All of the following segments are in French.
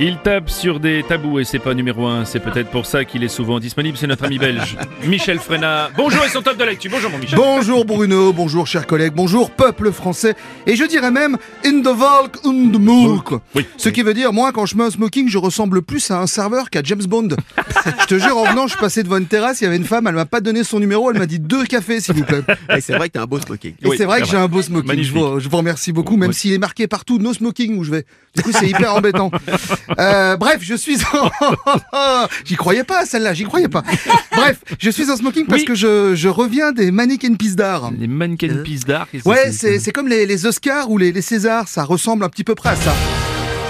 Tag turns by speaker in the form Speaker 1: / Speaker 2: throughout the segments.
Speaker 1: Il tape sur des tabous et c'est pas numéro un. C'est peut-être pour ça qu'il est souvent disponible. C'est notre ami belge, Michel Frenat. Bonjour et son top de l'actu. Bonjour mon Michel.
Speaker 2: Bonjour Bruno, bonjour chers collègues, bonjour peuple français, et je dirais même in the Volk und Mulk.
Speaker 1: Oui.
Speaker 2: Ce qui veut dire, moi quand je mets un smoking, je ressemble plus à un serveur qu'à James Bond. je te jure, en venant, je passais devant une terrasse, il y avait une femme, elle m'a pas donné son numéro, elle m'a dit deux cafés s'il vous plaît.
Speaker 3: Et c'est vrai que t'as un beau smoking.
Speaker 2: Et
Speaker 1: Oui,
Speaker 2: c'est vrai que j'ai un beau smoking. Je vous, je vous remercie beaucoup, même s'il est marqué partout no smoking où je vais. Du coup, c'est hyper embêtant. Euh, bref, je suis en... j'y croyais pas, celle-là, j'y croyais pas. Bref, je suis en smoking parce
Speaker 1: Oui.
Speaker 2: que je, je reviens des Mannequin Pisse d'art.
Speaker 1: Les mannequins pisse d'art. qu'est-ce que
Speaker 2: Ouais, c'est c'est comme les, les Oscars ou les, les Césars, ça ressemble un petit peu près à ça.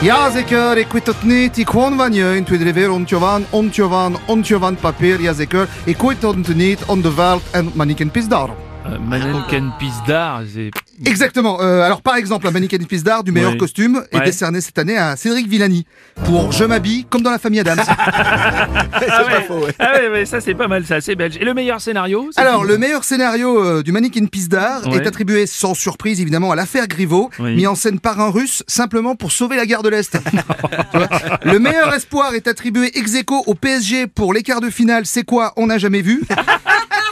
Speaker 2: Ja, zeker, ik weet het niet. Ik woon van je in tweede weer ontjewan, ontjewan, ontjewan papier, ja zeker. Ik weet het niet, on de wereld en mannequin pis d'art.
Speaker 1: Euh, mannequin pisse d'art. c'est-
Speaker 2: Exactement. Euh, alors par exemple, un mannequin pis d'art du meilleur
Speaker 1: Ouais.
Speaker 2: costume est
Speaker 1: Ouais.
Speaker 2: décerné cette année à Cédric Villani pour Je m'habille comme dans la famille Adams.
Speaker 3: c'est
Speaker 1: Ah
Speaker 3: pas
Speaker 1: ouais.
Speaker 3: faux, ouais.
Speaker 1: Ah ouais, ouais, ça c'est pas mal, ça, c'est belge. Et le meilleur scénario
Speaker 2: Alors, le meilleur scénario euh, du Mannequin Pisse d'art
Speaker 1: Ouais.
Speaker 2: est attribué sans surprise évidemment à l'affaire Griveaux,
Speaker 1: Oui.
Speaker 2: mis en scène par un russe simplement pour sauver la gare de l'Est. Le meilleur espoir est attribué ex aequo au PSG pour les quarts de finale. C'est quoi? On n'a jamais vu.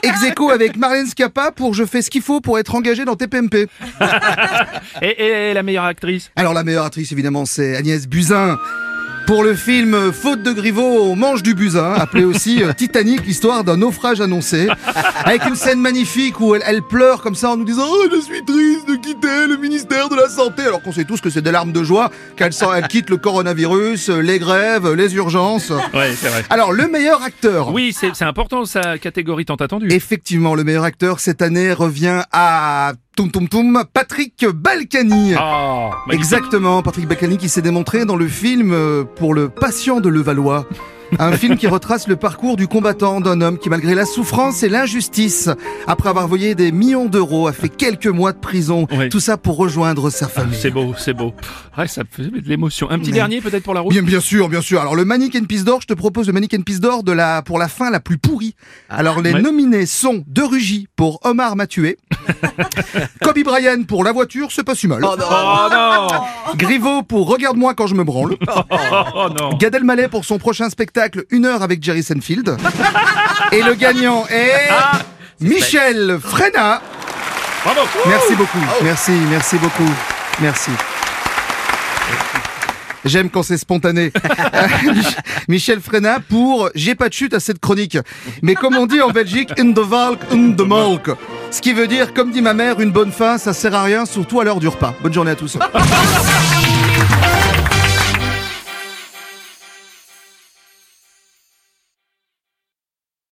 Speaker 2: Ex aequo avec Marlène Schiappa pour Je fais ce qu'il faut pour être engagé dans TPMP.
Speaker 1: et, et la meilleure actrice?
Speaker 2: Alors la meilleure actrice évidemment c'est Agnès Buzyn. Pour le film Faute de Griveaux au manche du Buzyn, appelé aussi euh, Titanic, l'histoire d'un naufrage annoncé, avec une scène magnifique où elle, elle pleure comme ça en nous disant oh, je suis triste de quitter le ministère de la santé, alors qu'on sait tous que c'est des larmes de joie qu'elle elle quitte le coronavirus, euh, les grèves, les urgences.
Speaker 1: Ouais, c'est vrai.
Speaker 2: Alors le meilleur acteur.
Speaker 1: Oui, c'est c'est important sa catégorie tant attendue.
Speaker 2: Effectivement, le meilleur acteur cette année revient à Toum Toum Toum, Patrick Balkany.
Speaker 1: Magnifique.
Speaker 2: Exactement, Patrick Balkany qui s'est démontré dans le film euh, pour le patient de Levallois. Un film qui retrace le parcours du combattant d'un homme qui, malgré la souffrance et l'injustice, après avoir voyé des millions d'euros, a fait quelques mois de prison.
Speaker 1: Oui.
Speaker 2: Tout ça pour rejoindre sa famille.
Speaker 1: C'est beau, c'est beau. Ouais, ça fait de l'émotion. Un petit
Speaker 2: Mais-
Speaker 1: dernier peut-être pour la route
Speaker 2: Bien, bien sûr, bien sûr. Alors le Mannequin Pisse d'Or, je te propose le Mannequin Pisse d'Or de la pour la fin la plus pourrie. Alors les
Speaker 1: ouais.
Speaker 2: nominés sont De Rugy pour Omar m'a tué, Kobe Bryant pour La voiture, c'est pas si mal.
Speaker 3: Oh non
Speaker 1: Oh non
Speaker 2: Griveaux pour Regarde-moi quand je me branle.
Speaker 1: Oh non
Speaker 2: Gad Elmaleh pour son prochain spectacle Une heure avec Jerry Seinfeld. Et le gagnant est Michel Frenat.
Speaker 1: Bravo
Speaker 2: Merci beaucoup. Merci, merci beaucoup. Merci. J'aime quand c'est spontané. Mich- Michel Frenat pour J'ai pas de chute à cette chronique. Mais comme on dit en Belgique, in the valk, in the milk. Ce qui veut dire, comme dit ma mère, une bonne fin, ça sert à rien, surtout à l'heure du repas. Bonne journée à tous.